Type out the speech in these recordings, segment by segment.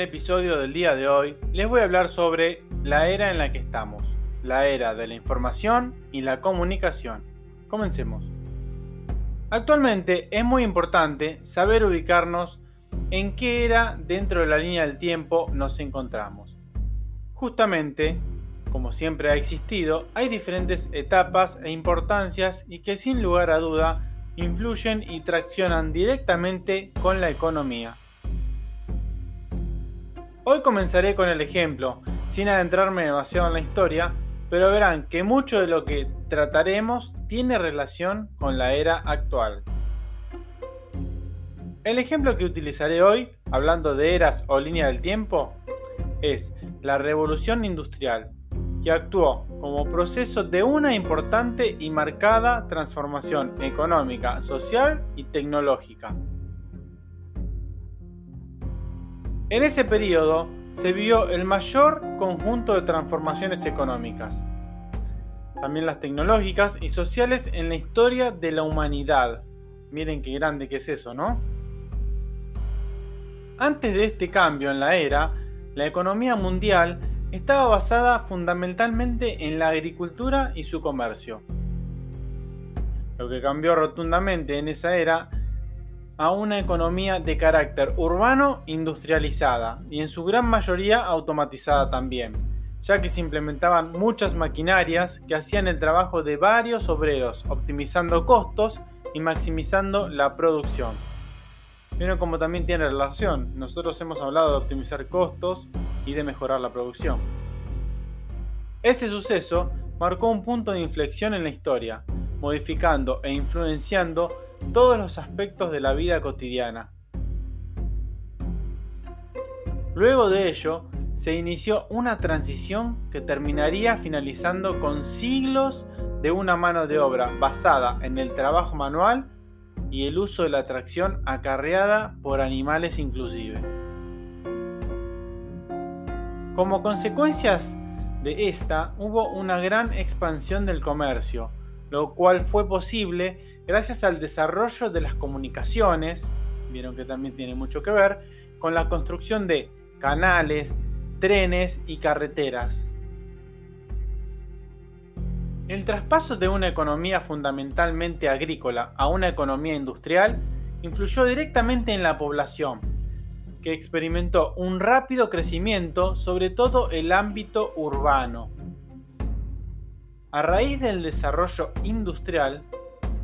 El episodio del día de hoy les voy a hablar sobre la era en la que estamos, la era de la información y la comunicación. Comencemos. Actualmente es muy importante saber ubicarnos en qué era dentro de la línea del tiempo nos encontramos. Justamente, como siempre ha existido, hay diferentes etapas e importancias y que sin lugar a duda influyen y traccionan directamente con la economía. Hoy comenzaré con el ejemplo, sin adentrarme demasiado en la historia, pero verán que mucho de lo que trataremos tiene relación con la era actual. El ejemplo que utilizaré hoy, hablando de eras o línea del tiempo, es la revolución industrial, que actuó como proceso de una importante y marcada transformación económica, social y tecnológica. En ese periodo se vio el mayor conjunto de transformaciones económicas, también las tecnológicas y sociales en la historia de la humanidad. Miren qué grande que es eso, ¿no? Antes de este cambio en la era, la economía mundial estaba basada fundamentalmente en la agricultura y su comercio. Lo que cambió rotundamente en esa era a una economía de carácter urbano industrializada y en su gran mayoría automatizada también, ya que se implementaban muchas maquinarias que hacían el trabajo de varios obreros, optimizando costos y maximizando la producción. Vieron como también tiene relación, nosotros hemos hablado de optimizar costos y de mejorar la producción. Ese suceso marcó un punto de inflexión en la historia, modificando e influenciando todos los aspectos de la vida cotidiana. Luego de ello, se inició una transición que terminaría finalizando con siglos de una mano de obra basada en el trabajo manual y el uso de la tracción acarreada por animales inclusive. Como consecuencias de esta hubo una gran expansión del comercio, lo cual fue posible gracias al desarrollo de las comunicaciones, vieron que también tiene mucho que ver, con la construcción de canales, trenes y carreteras. El traspaso de una economía fundamentalmente agrícola a una economía industrial influyó directamente en la población, que experimentó un rápido crecimiento, sobre todo el ámbito urbano. A raíz del desarrollo industrial,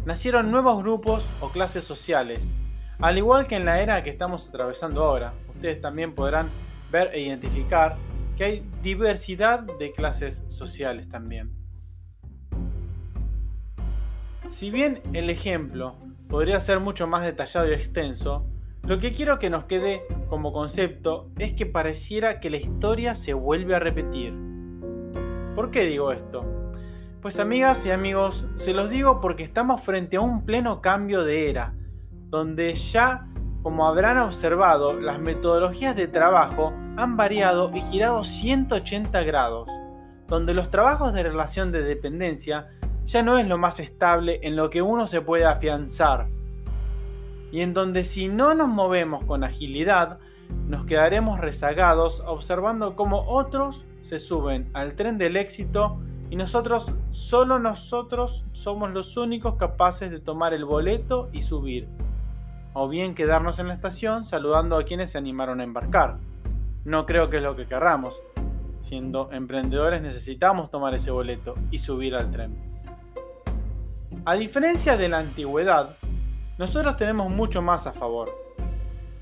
nacieron nuevos grupos o clases sociales, al igual que en la era que estamos atravesando ahora. Ustedes también podrán ver e identificar que hay diversidad de clases sociales también. Si bien el ejemplo podría ser mucho más detallado y extenso, lo que quiero que nos quede como concepto es que pareciera que la historia se vuelve a repetir. ¿Por qué digo esto? Pues amigas y amigos, se los digo porque estamos frente a un pleno cambio de era, donde ya, como habrán observado, las metodologías de trabajo han variado y girado 180 grados, donde los trabajos de relación de dependencia ya no es lo más estable en lo que uno se puede afianzar, y en donde si no nos movemos con agilidad, nos quedaremos rezagados observando cómo otros se suben al tren del éxito y nosotros, solo nosotros, somos los únicos capaces de tomar el boleto y subir. O bien quedarnos en la estación saludando a quienes se animaron a embarcar. No creo que es lo que querramos. Siendo emprendedores necesitamos tomar ese boleto y subir al tren. A diferencia de la antigüedad, nosotros tenemos mucho más a favor.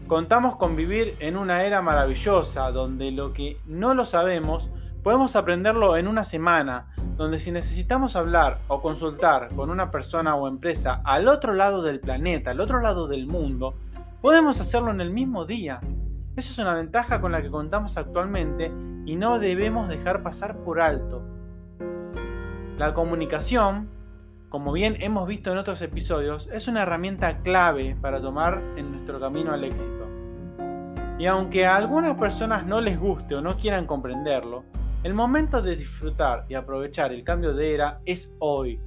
Contamos con vivir en una era maravillosa donde lo que no lo sabemos podemos aprenderlo en una semana, donde si necesitamos hablar o consultar con una persona o empresa al otro lado del planeta, al otro lado del mundo, podemos hacerlo en el mismo día. Eso es una ventaja con la que contamos actualmente y no debemos dejar pasar por alto. La comunicación como bien hemos visto en otros episodios, es una herramienta clave para tomar en nuestro camino al éxito. Y aunque a algunas personas no les guste o no quieran comprenderlo, el momento de disfrutar y aprovechar el cambio de era es hoy.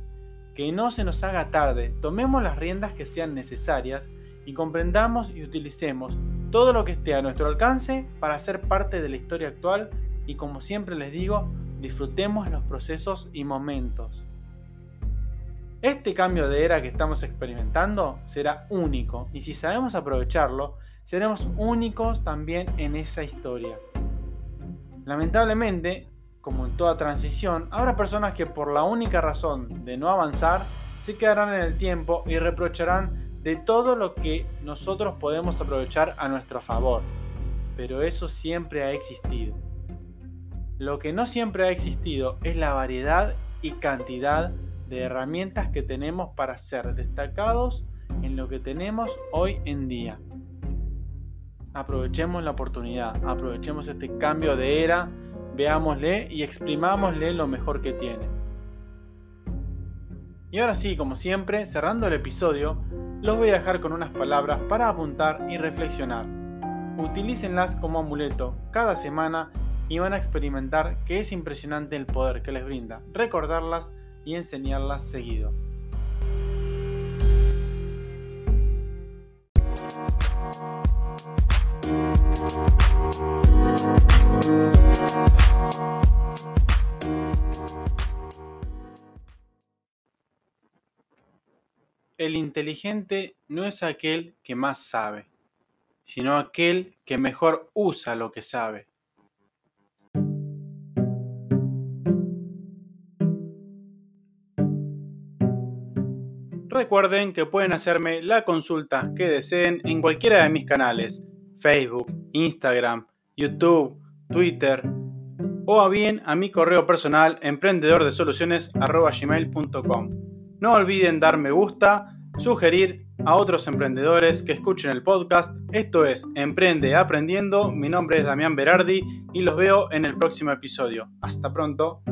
Que no se nos haga tarde, tomemos las riendas que sean necesarias y comprendamos y utilicemos todo lo que esté a nuestro alcance para ser parte de la historia actual y como siempre les digo, disfrutemos los procesos y momentos. Este cambio de era que estamos experimentando será único y si sabemos aprovecharlo, seremos únicos también en esa historia. Lamentablemente, como en toda transición, habrá personas que por la única razón de no avanzar se quedarán en el tiempo y reprocharán de todo lo que nosotros podemos aprovechar a nuestro favor. Pero eso siempre ha existido. Lo que no siempre ha existido es la variedad y cantidad de herramientas que tenemos para ser destacados en lo que tenemos hoy en día. Aprovechemos la oportunidad, aprovechemos este cambio de era, veámosle y exprimámosle lo mejor que tiene. Y ahora sí, como siempre, cerrando el episodio, los voy a dejar con unas palabras para apuntar y reflexionar. Utilícenlas como amuleto cada semana y van a experimentar que es impresionante el poder que les brinda recordarlas y enseñarlas seguido. El inteligente no es aquel que más sabe, sino aquel que mejor usa lo que sabe. Recuerden que pueden hacerme la consulta que deseen en cualquiera de mis canales, Facebook, Instagram, YouTube, Twitter o a bien a mi correo personal emprendedordesoluciones.com. No olviden dar me gusta, sugerir a otros emprendedores que escuchen el podcast. Esto es Emprende Aprendiendo. Mi nombre es Damián Berardi y los veo en el próximo episodio. Hasta pronto.